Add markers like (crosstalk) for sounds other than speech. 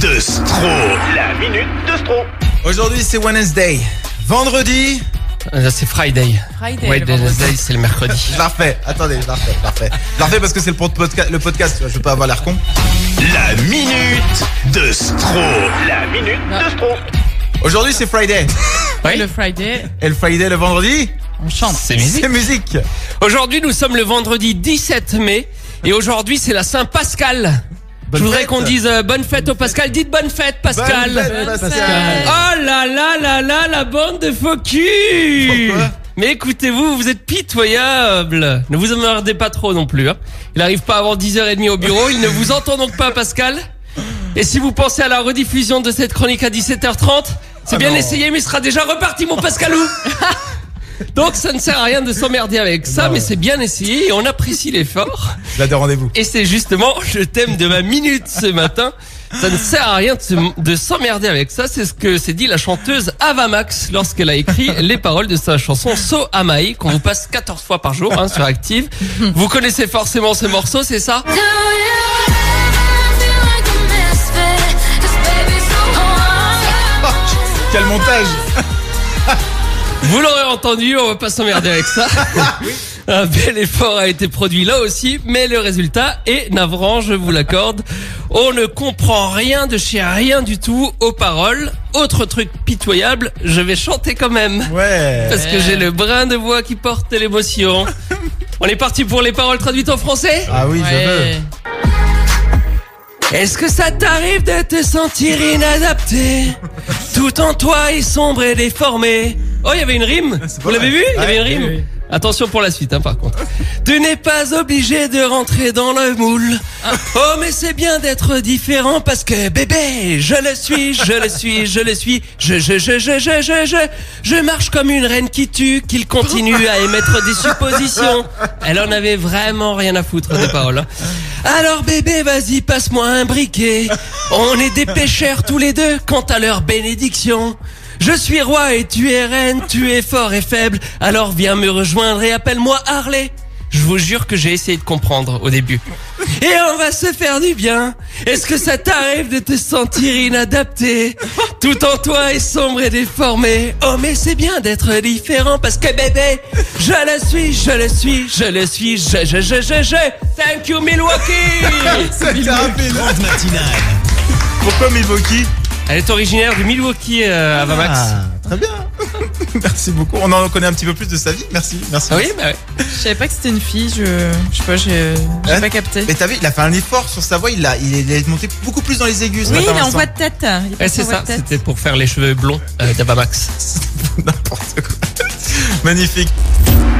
de Stro. La minute de Stro. Aujourd'hui, c'est Wednesday. Vendredi, Euh, C'est Friday. Friday, Ouais, le vendredi. Wednesday, c'est le mercredi. (laughs) je la refais. Attendez, je la refais, je la refais. Je la refais parce que c'est le, podca- le podcast, je veux pas avoir l'air con. La minute de Stro. La minute de Stro. Aujourd'hui, c'est Friday. Oui. Le Friday, Et le Friday, le vendredi, on chante. C'est musique. c'est musique. Aujourd'hui, nous sommes le vendredi 17 mai. Et aujourd'hui, c'est la Saint-Pascal. Bonne Je voudrais qu'on dise euh, bonne fête au Pascal. Dites bonne fête, Pascal. Bonne fête, Bonne Pascal. fête. Oh là là là là, la bande de faux culs Pourquoi Mais écoutez-vous, vous êtes pitoyable. Ne vous emmerdez pas trop non plus. hein. Il arrive pas avant 10h30 au bureau. Il ne vous entend donc pas, Pascal. Et si vous pensez à la rediffusion de cette chronique à 17h30, c'est Ah bien non. essayé, mais il sera déjà reparti, mon Pascalou. (laughs) Donc ça ne sert à rien de s'emmerder avec ça, Non. mais c'est bien essayé et on apprécie l'effort. (laughs) Là, de rendez-vous. Et c'est justement le thème de ma minute ce matin. Ça ne sert à rien de se- de s'emmerder avec ça. C'est ce que s'est dit la chanteuse Ava Max lorsqu'elle a écrit (laughs) les paroles de sa chanson So Am I, qu'on vous passe 14 fois par jour hein, sur Active. Vous connaissez forcément ce morceau, c'est ça? (laughs) Quel montage Vous l'aurez entendu, on va pas s'emmerder avec ça. (laughs) Un bel effort a été produit là aussi, mais le résultat est navrant, je vous l'accorde. On ne comprend rien de chez rien du tout aux paroles. Autre truc pitoyable, je vais chanter quand même. Ouais. Parce que j'ai le brin de voix qui porte l'émotion. (laughs) On est parti pour les paroles traduites en français Ah oui, je veux. Est-ce que ça t'arrive de te sentir inadapté? Tout en toi est sombre et déformé. Oh, il y avait une rime C'est Vous l'avez vu? Il y avait une rime oui, oui. Attention pour la suite, hein, par contre. Tu n'es pas obligé de rentrer dans le moule. Oh, mais c'est bien d'être différent parce que bébé, je le suis, je le suis, je le suis. Je, je, je, je, je, je, je, je marche comme une reine qui tue, qu'il continue à émettre des suppositions. Elle en avait vraiment rien à foutre des paroles. hein. Alors bébé, vas-y, passe-moi un briquet. On est des pêcheurs tous les deux quant à leur bénédiction. Je suis roi et tu es reine, tu es fort et faible, alors viens me rejoindre et appelle-moi Harley. Je vous jure que j'ai essayé de comprendre au début. Et on va se faire du bien. Est-ce que ça t'arrive de te sentir inadapté Tout en toi est sombre et déformé? Oh mais c'est bien d'être différent parce que bébé, je le suis, je le suis, je le suis, je, je, je, je, je. Thank you Milwaukee (laughs) C'était rapide. Grande matinale. Pourquoi Milwaukee? Elle est originaire du Milwaukee, euh, Avamax. Ah, très bien. (laughs) Merci beaucoup. On en connaît un petit peu plus de sa vie. Merci. Merci. Ah oui, bah ouais. Je savais pas que c'était une fille, je, je sais pas, j'ai j'ai Hein pas capté. Mais t'as vu, il a fait un effort sur sa voix. Il a, il est monté beaucoup plus dans les aigus. ce Oui, matin, il est en Vincent. voix de tête. Il est c'est en ça, de tête. c'était pour faire les cheveux blonds euh, d'Avamax. (laughs) N'importe quoi. Magnifique.